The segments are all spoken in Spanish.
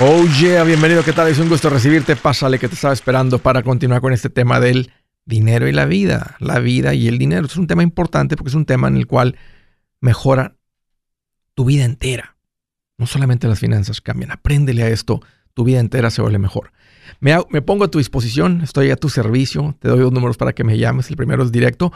Oh yeah, bienvenido, ¿qué tal? Es un gusto recibirte. Pásale que te estaba esperando para continuar con este tema del dinero y la vida. La vida y el dinero. Es un tema importante porque es un tema en el cual mejora tu vida entera. No solamente las finanzas cambian. Apréndele a esto. Tu vida entera se vuelve mejor. Me, me pongo a tu disposición. Estoy a tu servicio. Te doy dos números para que me llames. El primero es directo.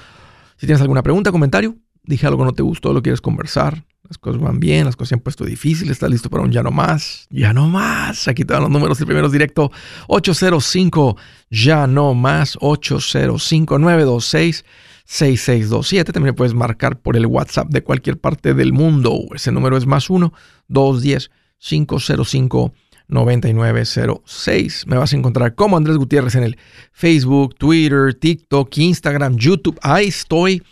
Si tienes alguna pregunta, comentario, dije algo no te gustó, lo quieres conversar, las cosas van bien, las cosas se han puesto difíciles, estás listo para un ya no más, ya no más. Aquí te dan los números, el primero es directo 805 ya no más 805 926 6627. También puedes marcar por el WhatsApp de cualquier parte del mundo. Ese número es más 1 210 505 9906. Me vas a encontrar como Andrés Gutiérrez en el Facebook, Twitter, TikTok, Instagram, YouTube. Ahí estoy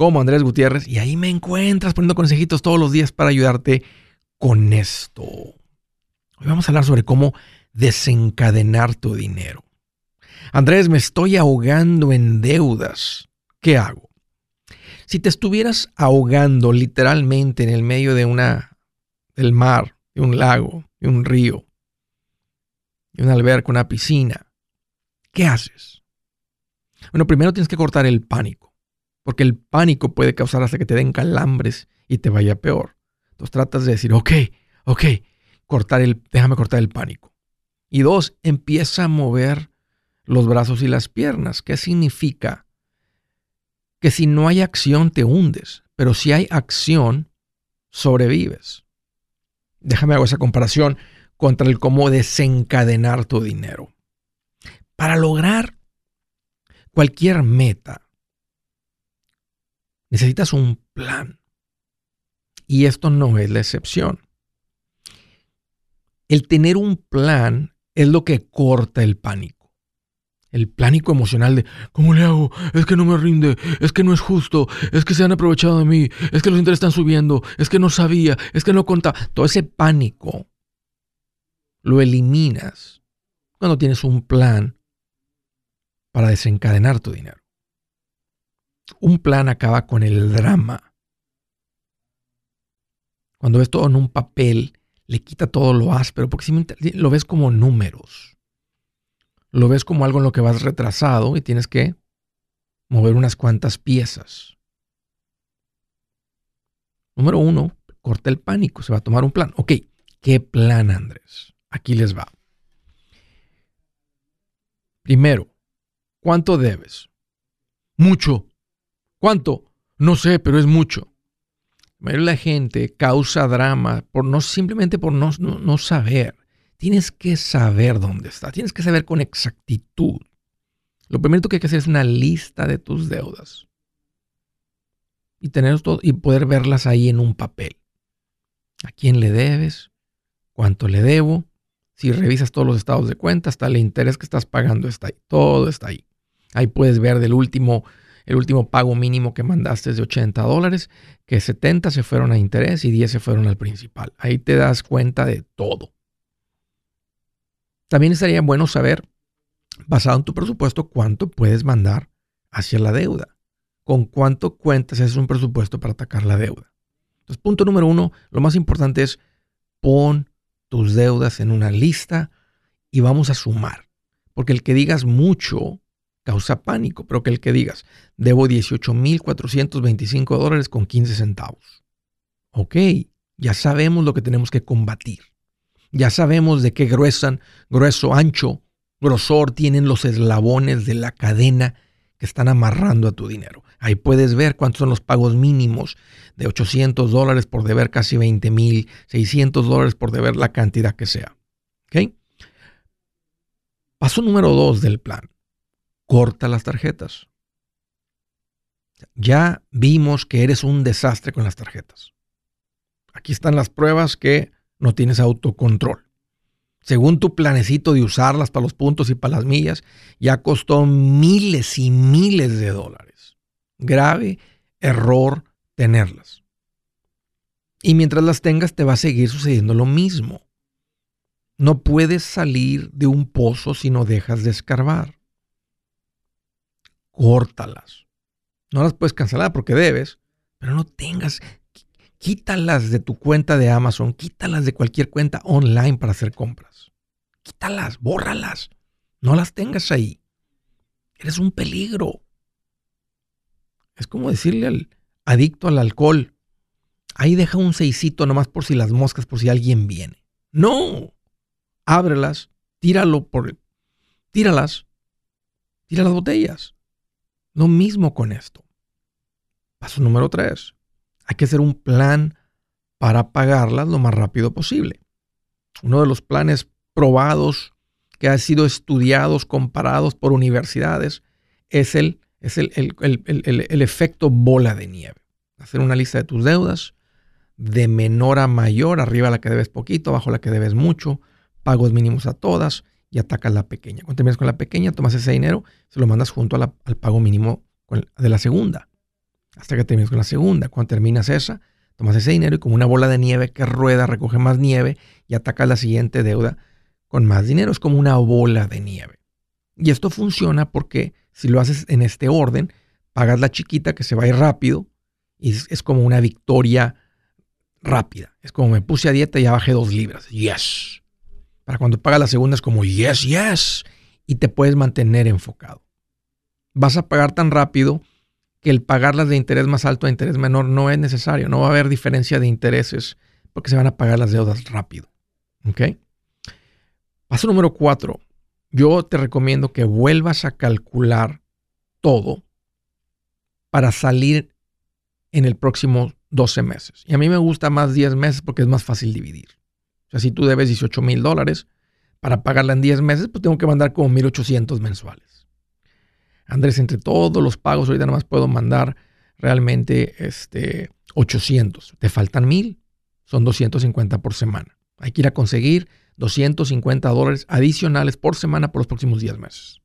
como Andrés Gutiérrez y ahí me encuentras poniendo consejitos todos los días para ayudarte con esto. Hoy vamos a hablar sobre cómo desencadenar tu dinero. Andrés, me estoy ahogando en deudas. ¿Qué hago? Si te estuvieras ahogando literalmente en el medio de una del mar, de un lago, de un río, de una alberca, una piscina, ¿qué haces? Bueno, primero tienes que cortar el pánico. Porque el pánico puede causar hasta que te den calambres y te vaya peor. Entonces tratas de decir, ok, ok, cortar el, déjame cortar el pánico. Y dos, empieza a mover los brazos y las piernas. ¿Qué significa? Que si no hay acción te hundes, pero si hay acción, sobrevives. Déjame hacer esa comparación contra el cómo desencadenar tu dinero. Para lograr cualquier meta, Necesitas un plan. Y esto no es la excepción. El tener un plan es lo que corta el pánico. El pánico emocional de, ¿cómo le hago? Es que no me rinde, es que no es justo, es que se han aprovechado de mí, es que los intereses están subiendo, es que no sabía, es que no contaba. Todo ese pánico lo eliminas cuando tienes un plan para desencadenar tu dinero. Un plan acaba con el drama. Cuando ves todo en un papel, le quita todo lo áspero, porque si lo ves como números. Lo ves como algo en lo que vas retrasado y tienes que mover unas cuantas piezas. Número uno, corta el pánico, se va a tomar un plan. Ok, ¿qué plan, Andrés? Aquí les va. Primero, ¿cuánto debes? Mucho. ¿Cuánto? No sé, pero es mucho. La gente causa drama por no simplemente por no, no, saber. Tienes que saber dónde está. Tienes que saber con exactitud. Lo primero que hay que hacer es una lista de tus deudas y tener todo y poder verlas ahí en un papel. ¿A quién le debes? ¿Cuánto le debo? Si revisas todos los estados de cuenta, hasta el interés que estás pagando está ahí. Todo está ahí. Ahí puedes ver del último el último pago mínimo que mandaste es de 80 dólares, que 70 se fueron a interés y 10 se fueron al principal. Ahí te das cuenta de todo. También estaría bueno saber, basado en tu presupuesto, cuánto puedes mandar hacia la deuda. Con cuánto cuentas es un presupuesto para atacar la deuda. Entonces, punto número uno, lo más importante es pon tus deudas en una lista y vamos a sumar. Porque el que digas mucho causa pánico, pero que el que digas, debo 18.425 dólares con 15 centavos. Ok, ya sabemos lo que tenemos que combatir. Ya sabemos de qué gruesan, grueso, ancho, grosor tienen los eslabones de la cadena que están amarrando a tu dinero. Ahí puedes ver cuántos son los pagos mínimos de 800 dólares por deber casi 20 mil, 600 dólares por deber la cantidad que sea. ¿Ok? Paso número dos del plan corta las tarjetas. Ya vimos que eres un desastre con las tarjetas. Aquí están las pruebas que no tienes autocontrol. Según tu planecito de usarlas para los puntos y para las millas, ya costó miles y miles de dólares. Grave error tenerlas. Y mientras las tengas te va a seguir sucediendo lo mismo. No puedes salir de un pozo si no dejas de escarbar córtalas. No las puedes cancelar porque debes, pero no tengas, quítalas de tu cuenta de Amazon, quítalas de cualquier cuenta online para hacer compras. Quítalas, bórralas. No las tengas ahí. Eres un peligro. Es como decirle al adicto al alcohol, ahí deja un seisito nomás por si las moscas, por si alguien viene. No. Ábrelas, tíralo por... Tíralas. Tira las botellas. Lo mismo con esto. Paso número tres. Hay que hacer un plan para pagarlas lo más rápido posible. Uno de los planes probados que ha sido estudiados, comparados por universidades, es el, es el, el, efecto bola de nieve. Hacer una lista de tus deudas, de menor a mayor, arriba la que debes poquito, abajo la que debes mucho, pagos mínimos a todas y atacas la pequeña. Cuando terminas con la pequeña, tomas ese dinero, se lo mandas junto al pago mínimo de la segunda, hasta que termines con la segunda. Cuando terminas esa, tomas ese dinero y como una bola de nieve que rueda, recoge más nieve y atacas la siguiente deuda con más dinero. Es como una bola de nieve. Y esto funciona porque si lo haces en este orden, pagas la chiquita que se va a ir rápido y es, como una victoria rápida. Es como me puse a dieta y ya bajé dos libras. Yes. Para cuando pagas la segunda es como yes, yes. Y te puedes mantener enfocado. Vas a pagar tan rápido que el pagarlas de interés más alto a interés menor no es necesario. No va a haber diferencia de intereses porque se van a pagar las deudas rápido. ¿Ok? Paso número cuatro. Yo te recomiendo que vuelvas a calcular todo para salir en el próximo 12 meses. Y a mí me gusta más 10 meses porque es más fácil dividir. O sea, si tú debes 18 mil dólares para pagarla en 10 meses, pues tengo que mandar como 1.800 mensuales. Andrés, entre todos los pagos, ahorita nada más puedo mandar realmente este, 800. Te faltan 1.000. Son 250 por semana. Hay que ir a conseguir 250 dólares adicionales por semana por los próximos 10 meses.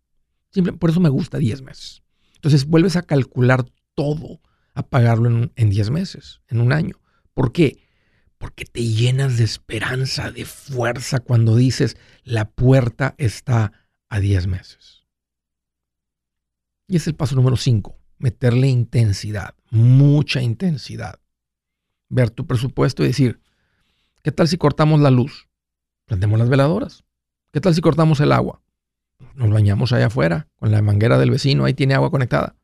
Simple, por eso me gusta 10 meses. Entonces vuelves a calcular todo a pagarlo en, en 10 meses, en un año. ¿Por qué? Porque te llenas de esperanza, de fuerza cuando dices, la puerta está a 10 meses. Y es el paso número 5, meterle intensidad, mucha intensidad. Ver tu presupuesto y decir, ¿qué tal si cortamos la luz? Prendemos las veladoras. ¿Qué tal si cortamos el agua? Nos bañamos allá afuera con la manguera del vecino, ahí tiene agua conectada.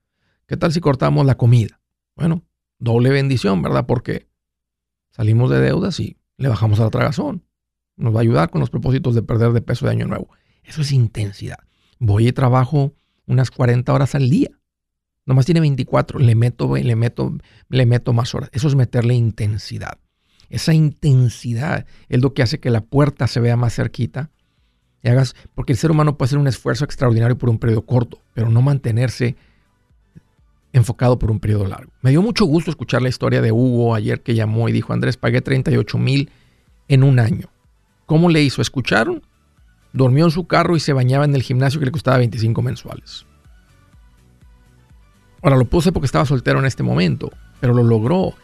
¿Qué tal si cortamos la comida? Bueno, doble bendición, ¿verdad? Porque salimos de deudas y le bajamos a la tragazón. Nos va a ayudar con los propósitos de perder de peso de año nuevo. Eso es intensidad. Voy y trabajo unas 40 horas al día. Nomás tiene 24, le meto, le meto, le meto más horas. Eso es meterle intensidad. Esa intensidad es lo que hace que la puerta se vea más cerquita. Y hagas, porque el ser humano puede hacer un esfuerzo extraordinario por un periodo corto, pero no mantenerse enfocado por un periodo largo. Me dio mucho gusto escuchar la historia de Hugo ayer que llamó y dijo, Andrés, pagué 38 mil en un año. ¿Cómo le hizo? ¿Escucharon? Dormió en su carro y se bañaba en el gimnasio que le costaba 25 mensuales. Ahora lo puse porque estaba soltero en este momento, pero lo logró. O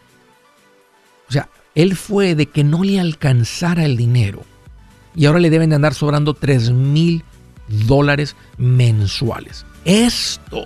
sea, él fue de que no le alcanzara el dinero y ahora le deben de andar sobrando 3 mil dólares mensuales. Esto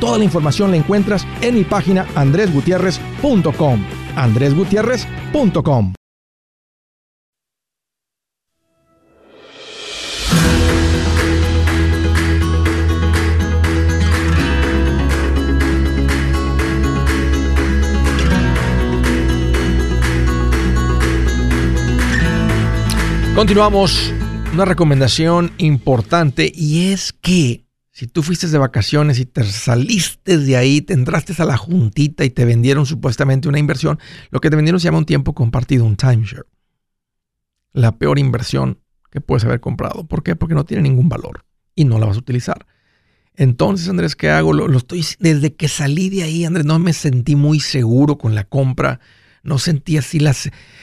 Toda la información la encuentras en mi página andresgutierrez.com. andresgutierrez.com. Continuamos. Una recomendación importante y es que si tú fuiste de vacaciones y te saliste de ahí, te entraste a la juntita y te vendieron supuestamente una inversión, lo que te vendieron se llama un tiempo compartido, un timeshare. La peor inversión que puedes haber comprado. ¿Por qué? Porque no tiene ningún valor y no la vas a utilizar. Entonces, Andrés, ¿qué hago? Lo, lo estoy desde que salí de ahí, Andrés, no me sentí muy seguro con la compra no sentía así la,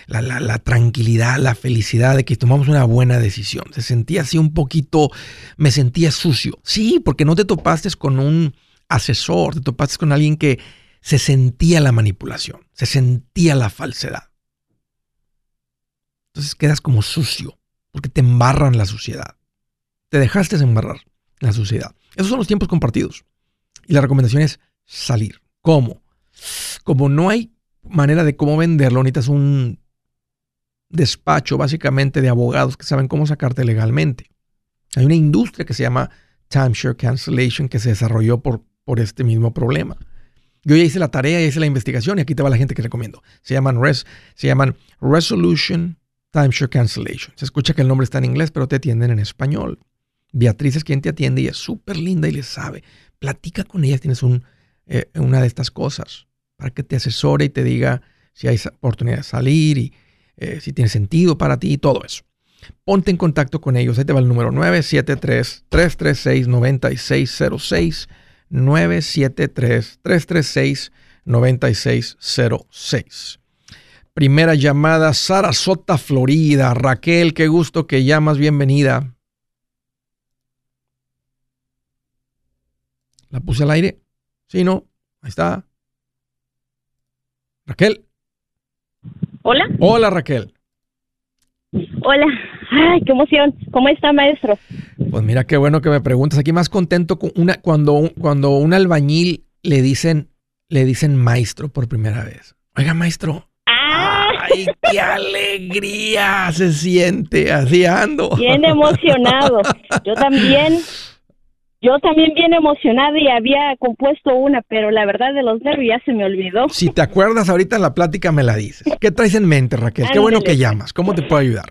la, tranquilidad, la felicidad de que tomamos una buena decisión. Se sentía así un poquito, me sentía sucio. Sí, porque no te topaste con un asesor, te topaste con alguien que se sentía la manipulación, se sentía la falsedad. Entonces quedas como sucio, porque te embarran la suciedad. Te dejaste embarrar la suciedad. Esos son los tiempos compartidos. Y la recomendación es salir. ¿Cómo? Como no hay manera de cómo venderlo, necesitas un despacho básicamente de abogados que saben cómo sacarte legalmente. Hay una industria que se llama timeshare cancellation que se desarrolló por, por este mismo problema. Yo ya hice la tarea, ya hice la investigación y aquí te va la gente que recomiendo. Se llaman, res, se llaman Resolution Timeshare Cancellation. Se escucha que el nombre está en inglés, pero te atienden en español. Beatriz es quien te atiende y es súper linda y le sabe. Platica con ella, tienes un, eh, una de estas cosas para que te asesore y te diga si hay oportunidad de salir y eh, si tiene sentido para ti y todo eso. Ponte en contacto con ellos. Ahí te va el número 973-336-9606. 973-336-9606. Primera llamada, Sarasota, Florida. Raquel, qué gusto que llamas. Bienvenida. ¿La puse al aire? Sí, no. Ahí está. Raquel. Hola. Hola, Raquel. Hola. Ay, qué emoción. ¿Cómo está, maestro? Pues mira, qué bueno que me preguntas. Aquí más contento con una, cuando, cuando un albañil le dicen, le dicen maestro por primera vez. Oiga, maestro. ¡Ah! ¡Ay, qué alegría se siente! Así ando. Bien emocionado. Yo también yo también bien emocionada y había compuesto una, pero la verdad de los nervios ya se me olvidó. Si te acuerdas ahorita en la plática me la dices. ¿Qué traes en mente, Raquel? Qué bueno que llamas. ¿Cómo te puedo ayudar?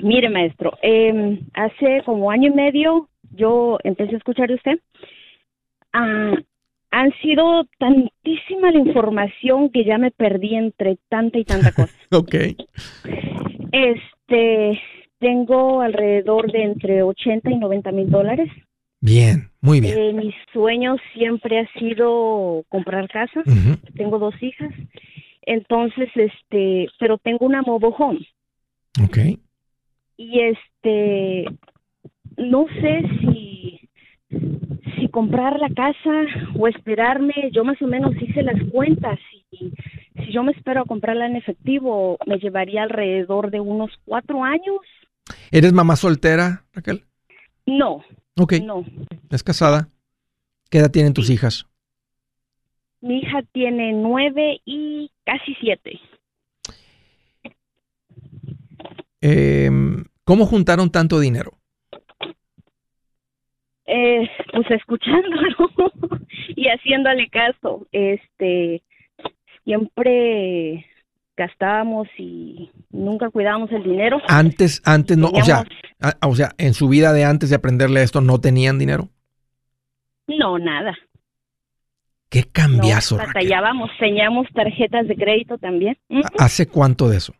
mire, maestro, em, hace como año y medio yo empecé a escuchar de usted. Ah, han sido tantísima la información que ya me perdí entre tanta y tanta cosa. ok. Este, tengo alrededor de entre 80 y 90 mil dólares. Bien, muy bien. Eh, mi sueño siempre ha sido comprar casa. Tengo dos hijas. Entonces, este, pero tengo una mobile home. Ok. Y este, no sé si, si comprar la casa o esperarme. Yo más o menos hice las cuentas y si yo me espero a comprarla en efectivo, me llevaría alrededor de unos cuatro años ¿Eres mamá soltera, Raquel? No. Ok. No. ¿Es casada? ¿Qué edad tienen tus hijas? Mi hija tiene nueve y casi siete. Em, ¿Cómo juntaron tanto dinero? Eh, pues escuchándolo y haciéndole caso. Este, siempre gastábamos y nunca cuidábamos el dinero. Antes, antes no, o sea, o sea, en su vida de antes de aprenderle esto no tenían dinero. No, nada. Qué No, cambiazo, Raquel. batallábamos, teníamos tarjetas de crédito también. ¿Hace cuánto de eso?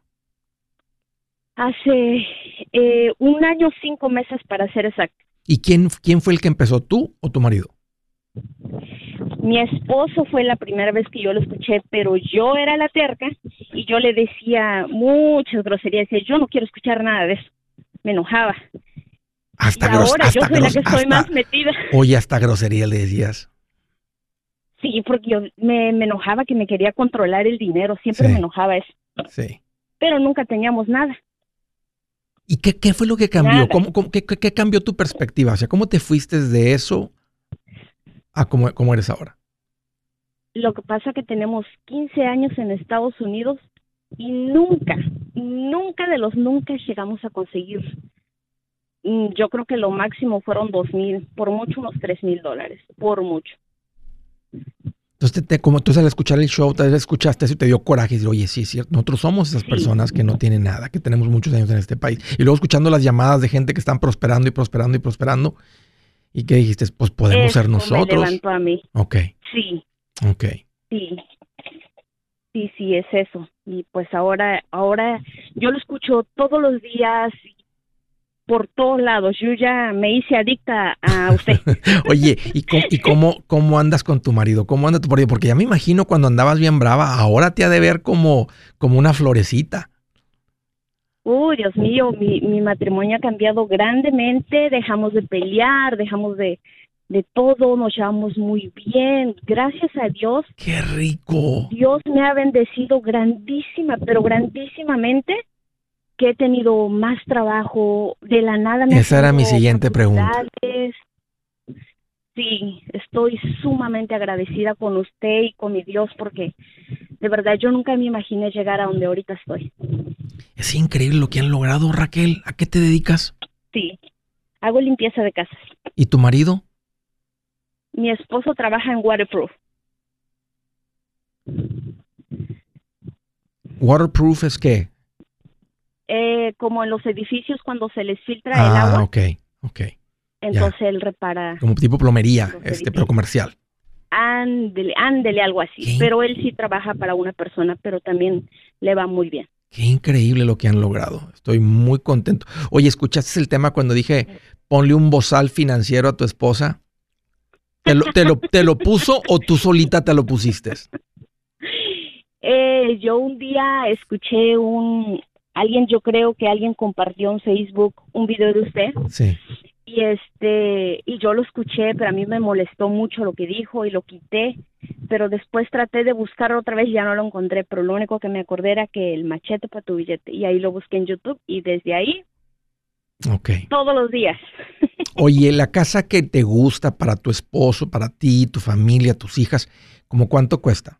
Hace eh, un año, cinco meses para ser exacto. ¿Y quién, quién fue el que empezó, tú o tu marido? Mi esposo fue la primera vez que yo lo escuché, pero yo era la terca y yo le decía muchas groserías. Decía, yo no quiero escuchar nada de eso. Me enojaba. Hasta y ahora yo soy la que estoy más metida. Oye, hasta grosería le decías. Sí, porque yo me, me enojaba que me quería controlar el dinero. Siempre Sí. me enojaba eso. Sí. Pero nunca teníamos nada. ¿Y qué, qué fue lo que cambió? ¿Cómo, cómo- qué cambió tu perspectiva? O sea, ¿cómo te fuiste de eso a cómo, cómo eres ahora? Lo que pasa que tenemos 15 años en Estados Unidos y nunca, nunca de los nunca llegamos a conseguir. mm, Yo creo que lo máximo fueron dos mil, por mucho unos tres mil dólares, por mucho. Entonces, te, te- como tú al escuchar el show, tal vez escuchaste eso y te dio coraje y dices, oye, sí, es cierto, nosotros somos esas Sí. personas que no tienen nada, que tenemos muchos años en este país. Y luego escuchando las llamadas de gente que están prosperando y prosperando y prosperando, y que dijiste, pues podemos ser Eso Me nosotros. levantó a mí. Ok, Sí, ok. sí, sí, sí, es eso. Y pues ahora, ahora yo lo escucho todos los días, por todos lados. Yo ya me hice adicta a usted. Oye, ¿y, cómo, y cómo, cómo andas con tu marido? ¿Cómo anda tu marido? Porque ya me imagino cuando andabas bien brava, ahora te ha de ver como, como una florecita. Uy, Dios mío, mi, mi matrimonio ha cambiado grandemente, dejamos de pelear, dejamos de, de todo, nos llevamos muy bien. Gracias a Dios, ¡Qué rico! Dios me ha bendecido grandísima, pero grandísimamente, que he tenido más trabajo, de la nada me Esa era mi siguiente pregunta. Sí, estoy sumamente agradecida con usted y con mi Dios porque de verdad yo nunca me imaginé llegar a donde ahorita estoy. Es increíble lo que han logrado, Raquel. ¿A qué te dedicas? Sí, hago limpieza de casas. ¿Y tu marido? Mi esposo trabaja en Waterproof. Waterproof es qué? Eh, como en los edificios cuando se les filtra el Ah, agua, ok, ok. Entonces él repara. Como tipo plomería, este, pero comercial. Ándele, ándele, algo así. ¿Qué? Pero él sí trabaja para una persona, pero también le va muy bien. Qué increíble lo que han logrado. Estoy muy contento. Oye, ¿escuchaste el tema cuando dije ponle un bozal financiero a tu esposa? ¿Te lo, te lo, te lo puso o tú solita te lo pusiste? Eh, yo un día escuché un, alguien, yo creo que alguien compartió en Facebook un video de usted Sí. Y este y yo lo escuché pero a mí me molestó mucho lo que dijo y lo quité pero después traté de buscar otra vez y ya no lo encontré pero lo único que me acordé era que el machete para tu billete y ahí lo busqué en YouTube y desde ahí Ok. todos los días Oye, la casa que te gusta para tu esposo, para ti, tu familia, tus hijas, ¿cómo cuánto cuesta?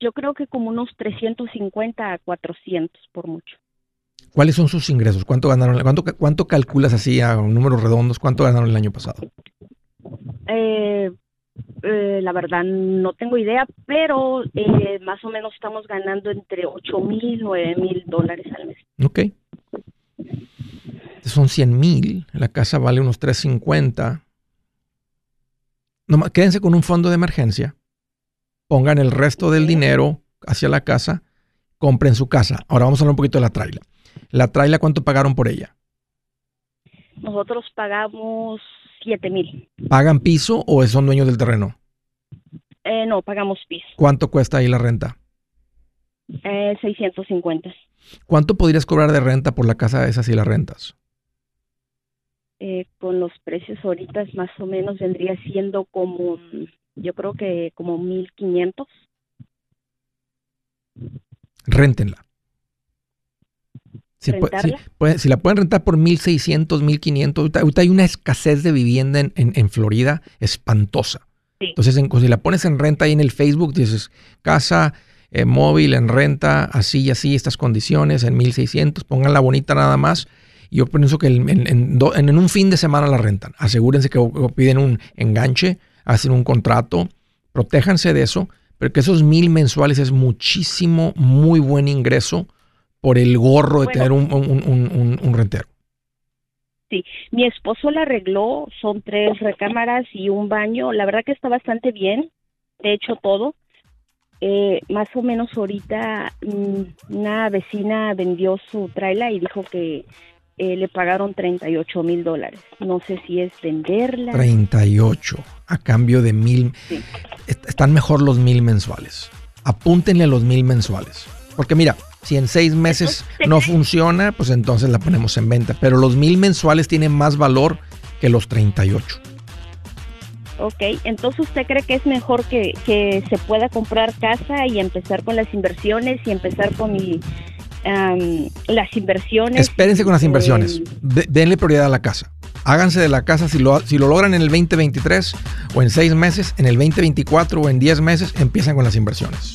yo creo que como unos 350 a 400 por mucho ¿Cuáles son sus ingresos? ¿Cuánto ganaron? ¿Cuánto, cuánto calculas así a números redondos? ¿Cuánto ganaron el año pasado? Eh, eh, la verdad no tengo idea, pero eh, más o menos estamos ganando entre 8 mil, 9 mil dólares al mes. Ok. Son 100 mil. La casa vale unos 350. Nomás, quédense con un fondo de emergencia. Pongan el resto del dinero hacia la casa. Compren su casa. Ahora vamos a hablar un poquito de la traila. ¿La traila cuánto pagaron por ella? Nosotros pagamos 7 mil. ¿Pagan piso o son dueños del terreno? Eh, no, pagamos piso. ¿Cuánto cuesta ahí la renta? Eh, 650. ¿Cuánto podrías cobrar de renta por la casa esa si la rentas? Eh, con los precios ahorita más o menos vendría siendo como, yo creo que como 1500. Réntenla. Si, pu- si- ¿Rentarla? puede- si la pueden rentar por 1600, 1500, ahorita, ahorita hay una escasez de vivienda en, en- en Florida espantosa. Sí. Entonces, en- si la pones en renta ahí en el Facebook, dices casa eh, móvil en renta, así y así, estas condiciones, en 1600, pónganla bonita nada más. Yo pienso que en, en- en do- en- en un fin de semana la rentan. Asegúrense que piden un enganche, hacen un contrato, protéjanse de eso, pero que esos mil mensuales es muchísimo, muy buen ingreso por el gorro de tener un, un, un, rentero. Sí, mi esposo la arregló, son tres recámaras y un baño, la verdad que está bastante bien, de hecho todo. Eh, más o menos ahorita mm, una vecina vendió su trailer y dijo que eh, le pagaron 38 mil dólares. No sé si es venderla. 38 a cambio de mil. Están mejor los mil mensuales. Apúntenle los mil mensuales. Porque mira, si en seis meses no funciona, pues entonces la ponemos en venta. Pero los mil mensuales tienen más valor que los 38. Ok, entonces usted cree que es mejor que, que se pueda comprar casa y empezar con las inversiones y empezar con mi las inversiones. Espérense con las inversiones. denle prioridad a la casa. Háganse de la casa si lo, si lo logran en el 2023 o en seis meses, en el 2024 o en 10 meses, empiezan con las inversiones.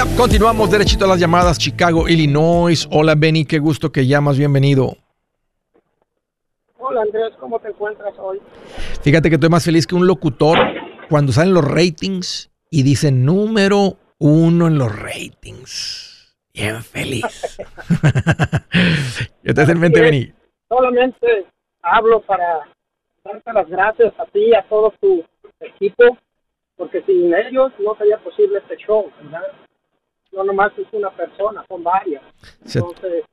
Ya, continuamos derechito a las llamadas. Chicago, Illinois. Hola, Benny, qué gusto que llamas. Bienvenido. Hola, Andrés, ¿cómo te encuentras hoy? Fíjate que estoy más feliz que un locutor cuando salen los ratings y dice número uno en los ratings. Bien feliz. ¿Qué te hace en mente, Benny? Solamente hablo para darte las gracias a ti y a todo tu equipo, porque sin ellos no sería posible este show, ¿verdad? No nomás es una persona, son varias. Entonces,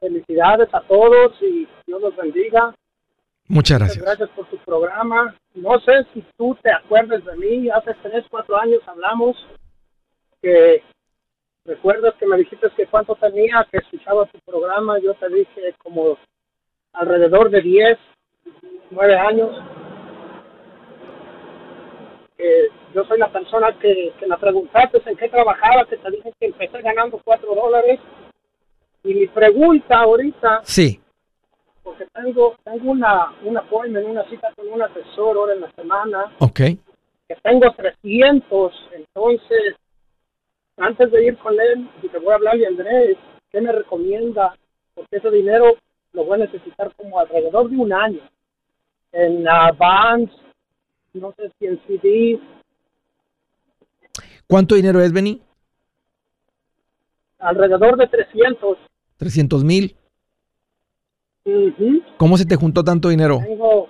felicidades a todos y Dios los bendiga. Muchas gracias. gracias por tu programa. No sé si tú te acuerdas de mí, hace tres, cuatro años hablamos que recuerdas que me dijiste que cuánto tenía, que escuchaba tu programa, yo te dije como alrededor de diez, nueve años. Que yo soy la persona que, que me preguntaste en qué trabajaba, que te dije que empecé ganando cuatro dólares. Y mi pregunta ahorita, sí. porque tengo, tengo una, una appointment, una cita con un asesor ahora en la semana. Ok. Que tengo 300, entonces, antes de ir con él, y te voy a hablar de Andrés, ¿qué me recomienda? Porque ese dinero lo voy a necesitar como alrededor de un año. En uh, bonds, no sé si en CDs, ¿Cuánto dinero es, Benny? Alrededor de 300. 300 mil. ¿Cómo se te juntó tanto dinero? Tengo,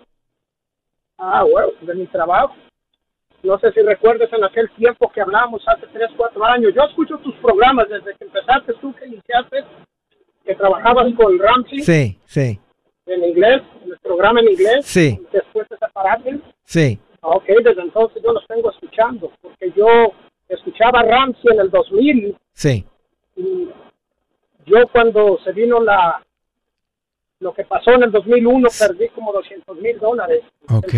ah, bueno, de mi trabajo. No sé si recuerdas en aquel tiempo que hablamos hace 3, 4 años. Yo escucho tus programas desde que empezaste tú, que iniciaste, que trabajabas con Ramsey. Sí, sí. En inglés, en el programa en inglés. Sí. Después de separarte. Sí. Ok, desde entonces yo los tengo escuchando, porque yo escuchaba Ramsey en el 2000. Sí. Y yo cuando se vino la lo que pasó en el 2001 perdí como 200 mil dólares. Ok.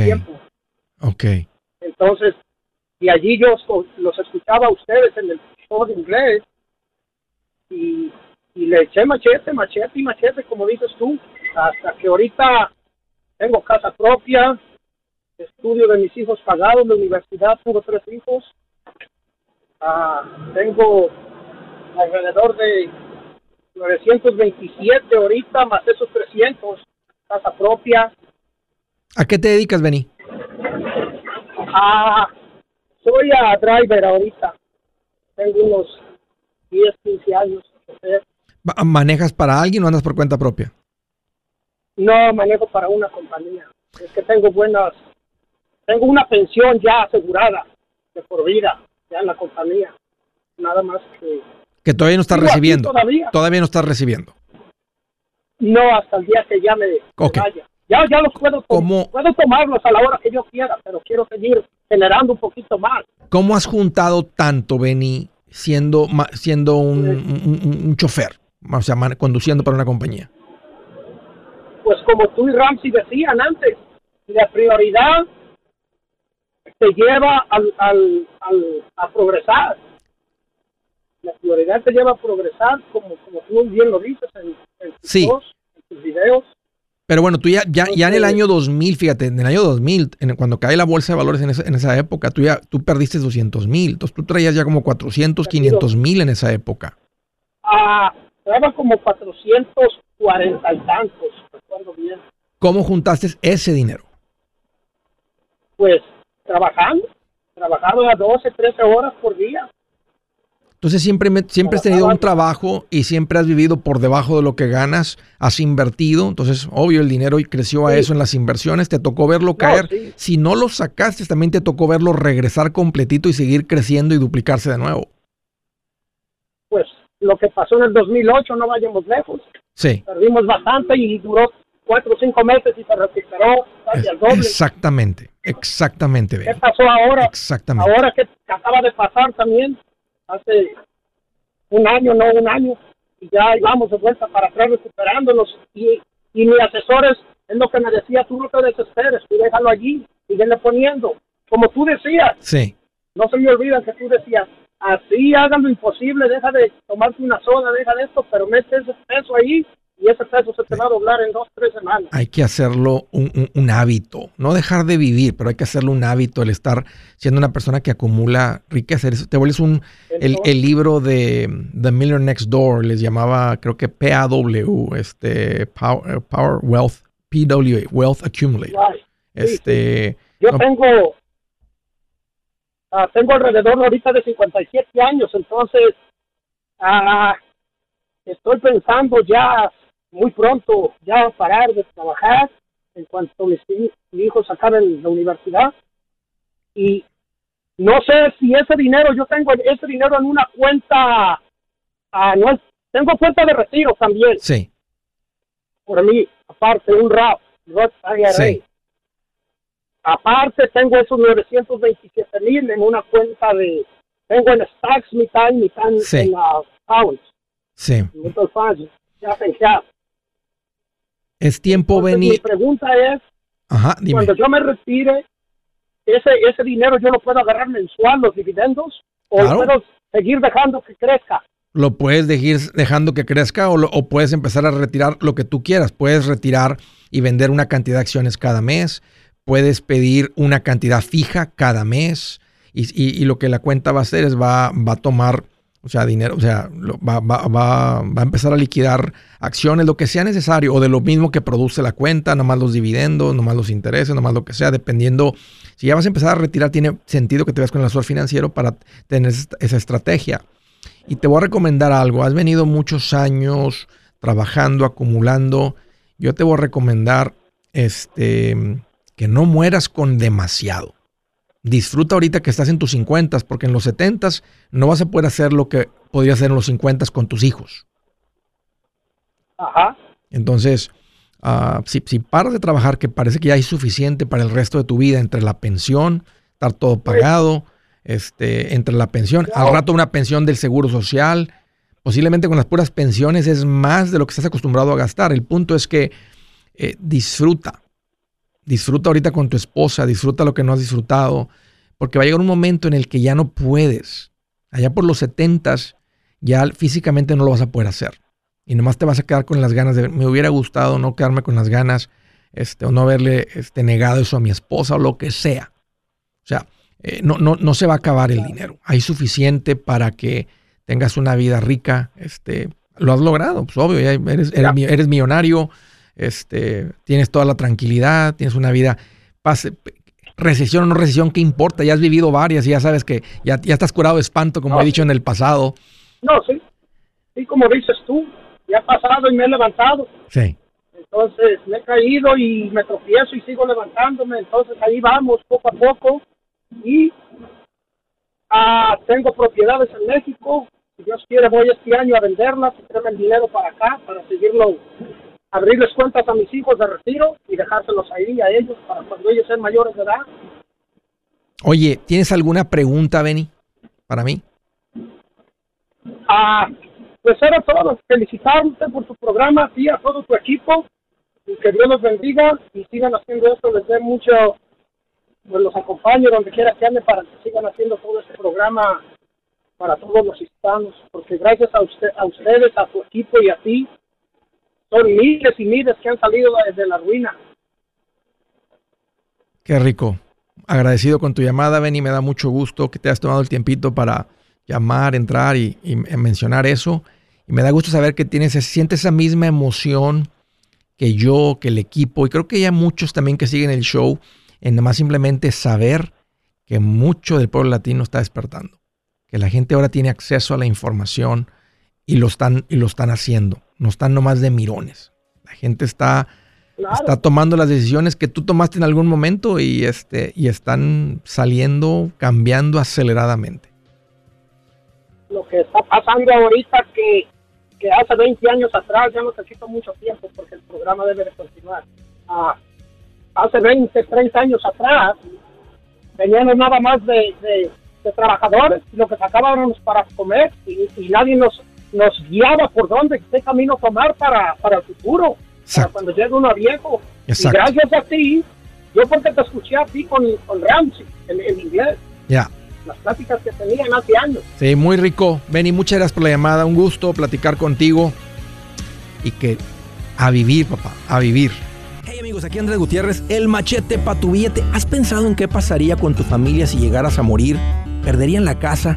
Ok. Entonces, y allí yo los escuchaba a ustedes en el show de inglés y, y le eché machete, machete y machete, como dices tú, hasta que ahorita tengo casa propia, estudio de mis hijos pagados, de universidad, tengo tres hijos, Ah, tengo alrededor de 927 ahorita, más esos 300, casa propia. ¿A qué te dedicas, Benny? Ah, soy a driver ahorita. Tengo unos 10, 15 años. ¿Manejas para alguien o andas por cuenta propia? No, manejo para una compañía. Es que tengo buenas, tengo una pensión ya asegurada de por vida, ya en la compañía. Nada más que... Que todavía no estás recibiendo. Todavía. todavía no estás recibiendo. No, hasta el día que ya me, vaya. Ya, ya los puedo, puedo tomarlos a la hora que yo quiera, pero quiero seguir generando un poquito más. ¿Cómo has juntado tanto, Benny, siendo, siendo un, un, chofer? O sea, conduciendo para una compañía. Pues como tú y Ramsey decían antes, la prioridad te lleva al, al, a progresar. La prioridad te lleva a progresar, como, como tú bien lo dices en, tus, sí. en tus videos. Pero bueno, tú ya, ya, ya en el año 2000, fíjate, en el año 2000, en, cuando cae la bolsa de valores en esa, en esa época, tú ya tú perdiste 200 mil. Entonces tú traías ya como 400, 500 mil en esa época. Ah, traía como 440 y tantos, recuerdo bien. ¿Cómo juntaste ese dinero? Pues trabajando, trabajando a 12, 13 horas por día. Entonces siempre, siempre has tenido un trabajo y siempre has vivido por debajo de lo que ganas, has invertido, entonces obvio el dinero creció a eso en las inversiones, te tocó verlo caer. Si no lo sacaste, también te tocó verlo regresar completito y seguir creciendo y duplicarse de nuevo. Pues lo que pasó en el 2008, no vayamos lejos. Sí. Perdimos bastante y duró cuatro o cinco meses y se recuperó casi al doble. Exactamente, exactamente. ¿Qué pasó ahora? Exactamente. Ahora que acaba de pasar también hace un año, no un año, y ya íbamos de vuelta para atrás recuperándonos. Y, y mi asesor es, lo que me decía, tú no te desesperes, tú déjalo allí, síguele poniendo. Como tú decías, sí. no se me olvida que tú decías, así hagan lo imposible, deja de tomarte una soda, deja de esto, pero mete ese peso ahí y ese peso se te va a doblar en dos, tres semanas. Hay que hacerlo un, hábito, no dejar de vivir, pero hay que hacerlo un hábito, el estar siendo una persona que acumula riqueza. Te vuelves un, el, libro de The Millionaire Next Door, les llamaba, creo que PAW, este, Power, Power Wealth, PWA, Wealth Accumulate. Este, Yo tengo, ah, tengo alrededor ahorita de 57 años, entonces ah, estoy pensando ya muy pronto ya parar de trabajar en cuanto mis, hijos acaben la universidad. Y no sé si ese dinero, yo tengo ese dinero en una cuenta anual. Tengo cuenta de retiro también. Sí. Por mí, aparte, un RAP, Sí. Aparte, tengo esos 927 mil en una cuenta de. Tengo en stocks mitad mitad en la pounds. Sí. Entonces, ya pensaba. Es tiempo venir. Mi pregunta es, cuando yo me retire, ese, ese dinero yo lo puedo agarrar mensual, los dividendos, o puedo seguir dejando que crezca. Lo puedes seguir dejando que crezca o, o puedes empezar a retirar lo que tú quieras. Puedes retirar y vender una cantidad de acciones cada mes. Puedes pedir una cantidad fija cada mes. Y, y, y lo que la cuenta va a hacer es va, va a tomar o sea, dinero, o sea, va, va, va, va, a empezar a liquidar acciones, lo que sea necesario, o de lo mismo que produce la cuenta, nomás los dividendos, nomás los intereses, nomás lo que sea, dependiendo. Si ya vas a empezar a retirar, tiene sentido que te veas con el asesor financiero para tener esa estrategia. Y te voy a recomendar algo. Has venido muchos años trabajando, acumulando. Yo te voy a recomendar este, que no mueras con demasiado disfruta ahorita que estás en tus 50 porque en los 70 no vas a poder hacer lo que podías hacer en los 50 con tus hijos. Ajá. Entonces, uh, si, si, paras de trabajar, que parece que ya hay suficiente para el resto de tu vida, entre la pensión, estar todo pagado, este, entre la pensión, al rato una pensión del seguro social, posiblemente con las puras pensiones es más de lo que estás acostumbrado a gastar. El punto es que eh, disfruta, Disfruta ahorita con tu esposa, disfruta lo que no has disfrutado, porque va a llegar un momento en el que ya no puedes. Allá por los setentas, ya físicamente no lo vas a poder hacer. Y nomás te vas a quedar con las ganas de, me hubiera gustado no quedarme con las ganas, este, o no haberle este, negado eso a mi esposa o lo que sea. O sea, eh, no, no, no se va a acabar el dinero. Hay suficiente para que tengas una vida rica. Este, lo has logrado, pues obvio, ya eres, eres millonario, este, tienes toda la tranquilidad, tienes una vida, pase, recesión o no recesión, ¿qué importa? Ya has vivido varias y ya sabes que ya, ya estás curado de espanto, como he dicho en el pasado. No, sí. Sí, como dices tú, ya ha pasado y me he levantado. Sí. Entonces me he caído y me tropiezo y sigo levantándome. Entonces ahí vamos poco a poco. Y ah, tengo propiedades en México. Si Dios quiere, voy este año a venderlas y traerme el dinero para acá para seguirlo, abrirles cuentas a mis hijos de retiro y dejárselos ahí a ellos para cuando ellos sean mayores de edad. Oye, ¿tienes alguna pregunta, Benny, para mí? Ah, pues era todo. Felicitarte por tu programa, a ti, a todo tu equipo. Y que Dios los bendiga y sigan haciendo esto. Les dé mucho, pues los acompaño donde quiera que ande para que sigan haciendo todo este programa para todos los hispanos. Porque gracias a, usted, a ustedes, a tu equipo y a ti, son miles y miles que han salido de la ruina. Qué rico. Agradecido con tu llamada, Benny. Me da mucho gusto que te hayas tomado el tiempito para llamar, entrar y, mencionar eso. Y me da gusto saber que tienes, siente esa misma emoción que yo, que el equipo, y creo que hay muchos también que siguen el show, en más simplemente saber que mucho del pueblo latino está despertando. Que la gente ahora tiene acceso a la información y lo están, y lo están haciendo. No están nomás de mirones. La gente está, está tomando las decisiones que tú tomaste en algún momento y, este, y están saliendo, cambiando aceleradamente. Lo que está pasando ahorita que que hace 20 años atrás, ya no necesito mucho tiempo porque el programa debe de continuar. Ah, hace 20, 30 años atrás, veníamos nada más de, de, trabajadores, lo que sacábamos para comer y, nadie nos, nos guiaba por dónde, qué camino tomar para, para el futuro, para cuando llegue uno viejo. Y gracias a ti, yo porque te escuché a ti con, con Ramsey en, inglés. Ya las pláticas que tenían hace años. Sí, muy rico. Benny, muchas gracias por la llamada. Un gusto platicar contigo. Y que a vivir, papá, a vivir. Hey amigos, aquí Andrés Gutiérrez, el machete para tu billete. ¿Has pensado en qué pasaría con tu familia si llegaras a morir? ¿Perderían la casa?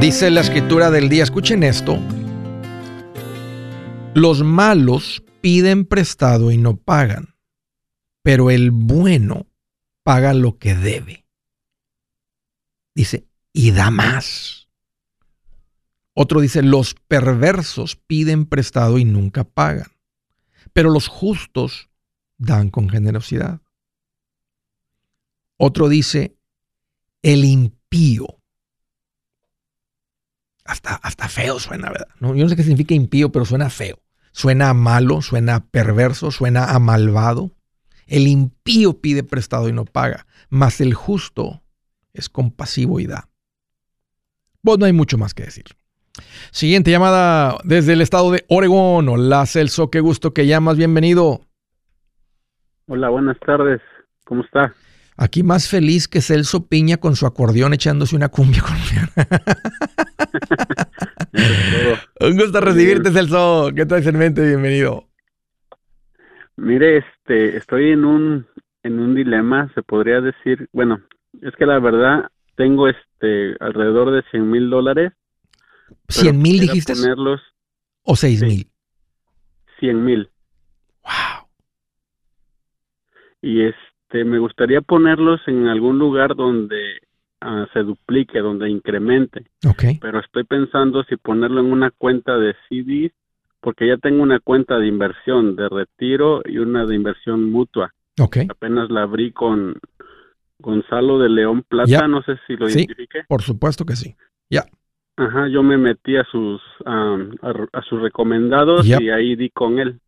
Dice la escritura del día, escuchen esto. Los malos piden prestado y no pagan, pero el bueno paga lo que debe. Dice, y da más. Otro dice, los perversos piden prestado y nunca pagan, pero los justos dan con generosidad. Otro dice, el impío hasta, hasta feo suena, ¿verdad? ¿No? Yo no sé qué significa impío, pero suena feo. Suena a malo, suena perverso, suena a malvado. El impío pide prestado y no paga, mas el justo es compasivo y da. Vos no hay mucho más que decir. Siguiente llamada desde el estado de Oregón. Hola Celso, qué gusto que llamas, bienvenido. Hola, buenas tardes, ¿cómo está? Aquí más feliz que Celso Piña con su acordeón echándose una cumbia colombiana. Un gusto recibirte, Celso. ¿Qué tal, en mente? Bienvenido. Mire, este, estoy en un, en un dilema, se podría decir. Bueno, es que la verdad tengo este alrededor de 100 mil dólares. ¿100 mil dijiste? Ponerlos, ¿O 6 mil? 100 mil. Wow. Y es este, me gustaría ponerlos en algún lugar donde ah, se duplique, donde incremente. Okay. Pero estoy pensando si ponerlo en una cuenta de CDs porque ya tengo una cuenta de inversión de retiro y una de inversión mutua. Ok. Apenas la abrí con Gonzalo de León Plata, no sé si lo Sí. identifique. Por supuesto que sí. Ya. Ajá, yo me metí a sus a, a sus recomendados y ahí di con él.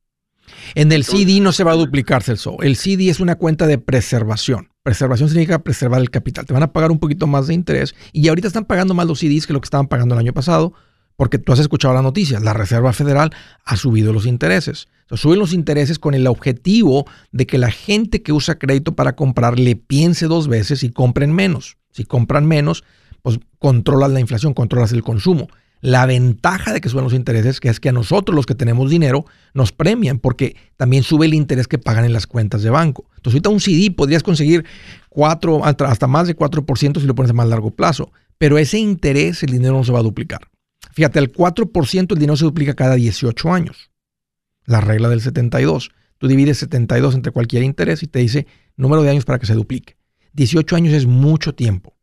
En el Entonces- CD no se va a duplicar, Celso. El CD es una cuenta de preservación. Preservación significa preservar el capital. Te van a pagar un poquito más de interés y ahorita están pagando más los CDs que lo que estaban pagando el año pasado porque tú has escuchado las noticias. La Reserva Federal ha subido los intereses. Suben los intereses con el objetivo de que la gente que usa crédito para comprar le piense dos veces y compren menos. Si compran menos, pues controlas la inflación, controlas el consumo. La ventaja de que suben los intereses es que a nosotros los que tenemos dinero nos premian porque también sube el interés que pagan en las cuentas de banco. Entonces ahorita un CD podrías conseguir 4, hasta hasta más de 4% si lo pones a más largo plazo, pero ese interés el dinero no se va a duplicar. Fíjate, el 4% el dinero se duplica cada 18 años. La regla del 72. Tú divides 72 entre cualquier interés y te dice número de años para que se duplique. 18 años es mucho tiempo.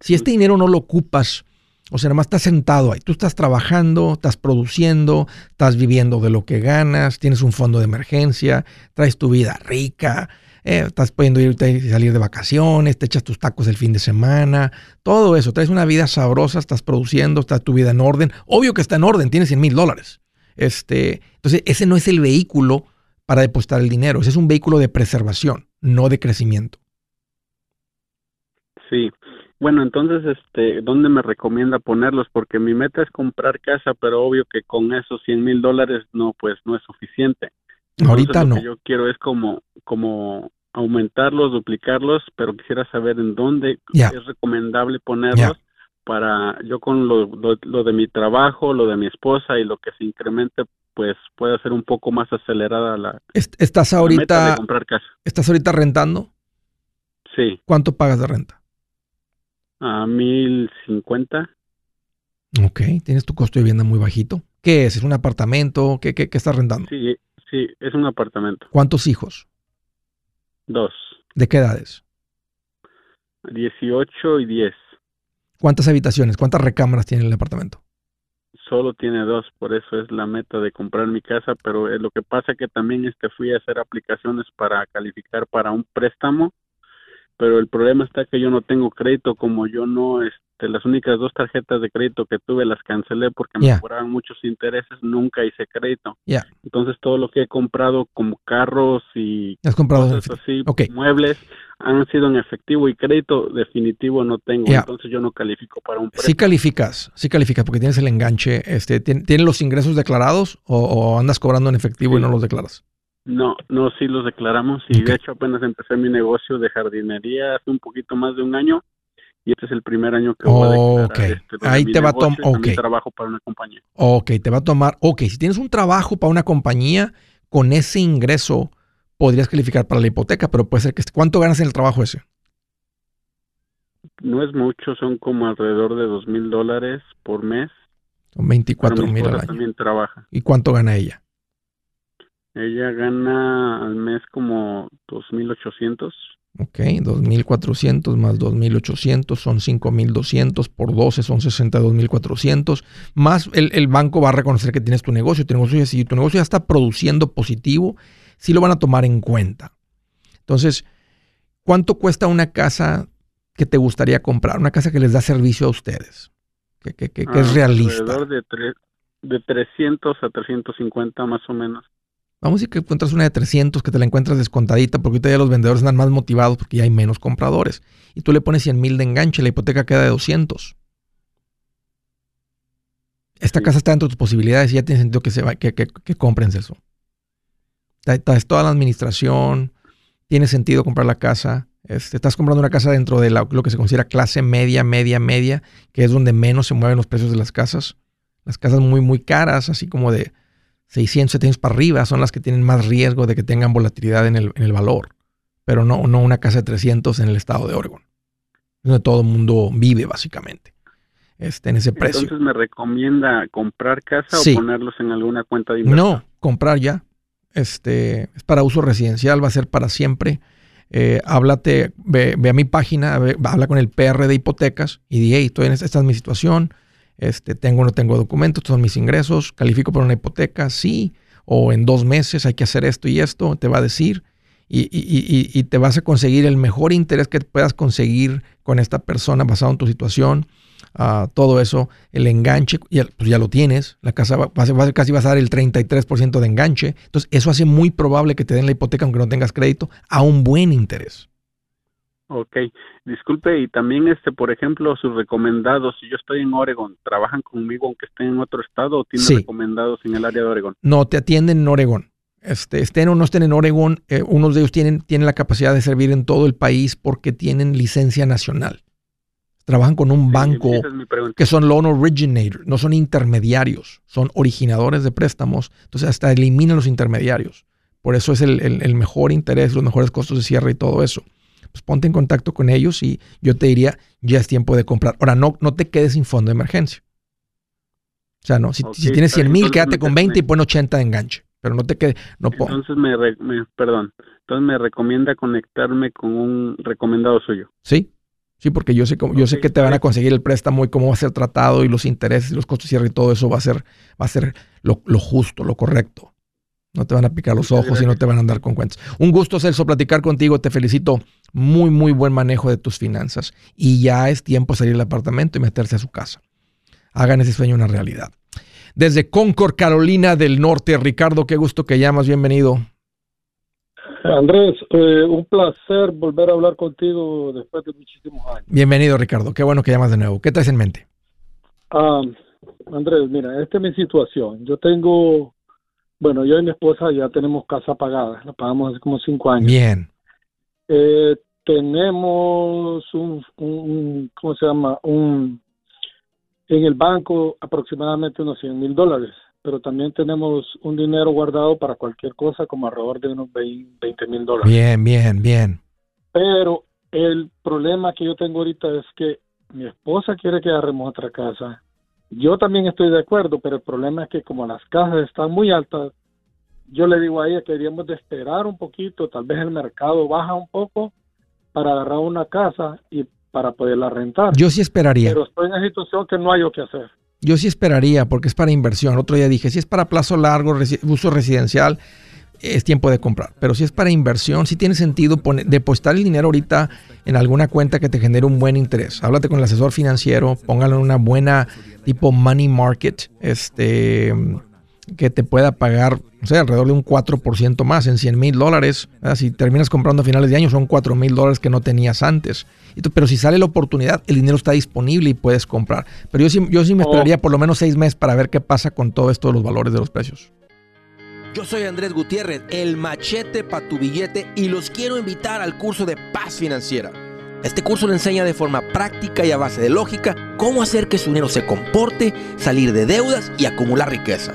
Si este dinero no lo ocupas, o sea, nada más estás sentado ahí, tú estás trabajando, estás produciendo, estás viviendo de lo que ganas, tienes un fondo de emergencia, traes tu vida rica, eh, estás pudiendo irte y salir de vacaciones, te echas tus tacos el fin de semana, todo eso, traes una vida sabrosa, estás produciendo, está tu vida en orden. Obvio que está en orden, tienes 100 mil dólares. Este, entonces, ese no es el vehículo para depositar el dinero, ese es un vehículo de preservación, no de crecimiento. Sí. Bueno, entonces, este, ¿dónde me recomienda ponerlos? Porque mi meta es comprar casa, pero obvio que con esos 100 mil dólares no, pues no es suficiente. Entonces, Ahorita lo no. que yo quiero es como, como aumentarlos, duplicarlos, pero quisiera saber en dónde es recomendable ponerlos para yo con lo, lo, lo de mi trabajo, lo de mi esposa y lo que se incremente, pues pueda ser un poco más acelerada la, Est- ¿Estás la meta ahorita, de comprar casa. estás ahorita rentando? Sí, ¿Cuánto pagas de renta? a mil cincuenta. Ok, tienes tu costo de vivienda muy bajito. ¿Qué es? ¿Es un apartamento? ¿Qué, qué, qué estás rentando? Sí, sí, es un apartamento. ¿Cuántos hijos? Dos. ¿De qué edades? 18 y 10. ¿Cuántas habitaciones? ¿Cuántas recámaras tiene el apartamento? Solo tiene dos, por eso es la meta de comprar mi casa, pero eh, lo que pasa que también este fui a hacer aplicaciones para calificar para un préstamo, pero el problema está que yo no tengo crédito, como yo no, este, las únicas dos tarjetas de crédito que tuve las cancelé porque me cobraban muchos intereses, nunca hice crédito. Entonces todo lo que he comprado como carros y ¿Has comprado? cosas así, muebles, han sido en efectivo y crédito definitivo no tengo, entonces yo no califico para un Sí préstamo. calificas, sí calificas porque tienes el enganche. Este, ¿tien- ¿Tienes los ingresos declarados o, o andas cobrando en efectivo y Sí. no los declaras? No, no, sí los declaramos y de hecho apenas empecé mi negocio de jardinería hace un poquito más de un año y este es el primer año que voy a declarar Ok. este, Ahí te va a negocio tom- y también ok. trabajo para una compañía. Ok, te va a tomar. Ok, si tienes un trabajo para una compañía, con ese ingreso podrías calificar para la hipoteca, pero puede ser que. ¿Cuánto ganas en el trabajo ese? No es mucho, son como alrededor de dos mil dólares por mes. Son Pero 24 mi mil al año. también trabaja. ¿Y cuánto gana ella? Ella gana al mes como dos mil ochocientos. Ok, 2.400 más 2.800 son 5.200 por 12 son 62.400. Más el, el banco va a reconocer que tienes tu negocio. Tu negocio, si tu negocio ya está produciendo positivo, sí lo van a tomar en cuenta. Entonces, ¿cuánto cuesta una casa que te gustaría comprar? Una casa que les da servicio a ustedes. Que, que- que- que es Ah, realista. Alrededor de, tre- de 300 a 350 más o menos. Vamos a decir que encuentras una de 300 que te la encuentras descontadita porque ahorita ya los vendedores están más motivados porque ya hay menos compradores. Y tú le pones 100 mil de enganche, la hipoteca queda de 200. Esta Sí. casa está dentro de tus posibilidades y ya tiene sentido que, se va, que, que, que compren eso. Está- toda la administración, tiene sentido comprar la casa. Este, estás comprando una casa dentro de la- lo que se considera clase media, media, media, que es donde menos se mueven los precios de las casas. Las casas muy, muy caras, así como de 600, 700 para arriba, son las que tienen más riesgo de que tengan volatilidad en el, en el valor. Pero no, no una casa de 300 en el estado de Oregon. Donde todo el mundo vive, básicamente. Este, en ese precio. Entonces me recomienda comprar casa Sí. o ponerlos en alguna cuenta de inversión. No, comprar ya. Este, es para uso residencial, va a ser para siempre. Eh, háblate, ve, ve a mi página, ve- habla con el PR de hipotecas y di, hey, estoy en esta, esta es mi situación. Este, tengo o no tengo documentos, son mis ingresos, califico por una hipoteca, sí, o en dos meses hay que hacer esto y esto, te va a decir. Y, te vas a conseguir el mejor interés que puedas conseguir con esta persona basado en tu situación. Uh, todo eso, el enganche, ya, pues ya lo tienes, la casa va, va, casi vas a dar el 33% de enganche. Entonces, eso hace muy probable que te den la hipoteca, aunque no tengas crédito, a un buen interés. Ok, disculpe, y también este, por ejemplo, sus recomendados, si yo estoy en Oregon, ¿trabajan conmigo aunque estén en otro estado o tienen recomendados en el área de Oregon? No, te atienden en Oregon. Este, estén o no estén en Oregon, eh, unos de ellos tienen, tienen la capacidad de servir en todo el país porque tienen licencia nacional. Trabajan con un banco que son loan originators, no son intermediarios, son originadores de préstamos. Entonces hasta eliminan los intermediarios. Por eso es el, el mejor interés, los mejores costos de cierre y todo eso pues ponte en contacto con ellos y yo te diría, ya es tiempo de comprar. Ahora, no, no te quedes sin fondo de emergencia. O sea, no, si, tienes 100 mil, quédate con 20 y pon 80 de enganche. Pero no te quedes, no Entonces me, perdón, entonces me recomienda conectarme con un recomendado suyo. Sí, sí, porque yo sé, yo sé que te van a conseguir el préstamo y cómo va a ser tratado y los intereses y los costos de cierre y todo eso va a ser, va a ser lo, lo justo, lo correcto. No te van a picar los ojos y no te van a andar con cuentas. Un gusto, Celso, platicar contigo. Te felicito. Muy, muy buen manejo de tus finanzas. Y ya es tiempo de salir del apartamento y meterse a su casa. Hagan ese sueño una realidad. Desde Concord, Carolina del Norte, Ricardo, qué gusto que llamas. Bienvenido. Andrés, eh, un placer volver a hablar contigo después de muchísimos años. Bienvenido, Ricardo. Qué bueno que llamas de nuevo. ¿Qué traes en mente? Ah, Andrés, mira, esta es mi situación. Yo tengo bueno, yo y mi esposa ya tenemos casa pagada, la pagamos hace como cinco años. Bien. Eh, tenemos un, ¿cómo se llama? Un, en el banco aproximadamente unos 100 mil dólares, pero también tenemos un dinero guardado para cualquier cosa como alrededor de unos 20 mil dólares. Bien, bien, bien. Pero el problema que yo tengo ahorita es que mi esposa quiere que agarremos otra casa yo también estoy de acuerdo, pero el problema es que como las casas están muy altas, yo le digo a ella que deberíamos de esperar un poquito, tal vez el mercado baja un poco para agarrar una casa y para poderla rentar. Yo sí esperaría. Pero estoy en una situación que no hay lo que hacer. Yo sí esperaría porque es para inversión. Otro día dije, si es para plazo largo, uso residencial, es tiempo de comprar. Pero si es para inversión, si tiene sentido poner, depositar el dinero ahorita en alguna cuenta que te genere un buen interés. Háblate con el asesor financiero, póngalo en una buena tipo money market, este, que te pueda pagar, o sea, alrededor de un 4% más en 100 mil dólares. Si terminas comprando a finales de año, son 4 mil dólares que no tenías antes. Pero si sale la oportunidad, el dinero está disponible y puedes comprar. Pero yo sí, yo sí me oh. esperaría por lo menos seis meses para ver qué pasa con todo esto de los valores de los precios. Yo soy Andrés Gutiérrez, el machete para tu billete, y los quiero invitar al curso de paz financiera. Este curso le enseña de forma práctica y a base de lógica cómo hacer que su dinero se comporte, salir de deudas y acumular riqueza.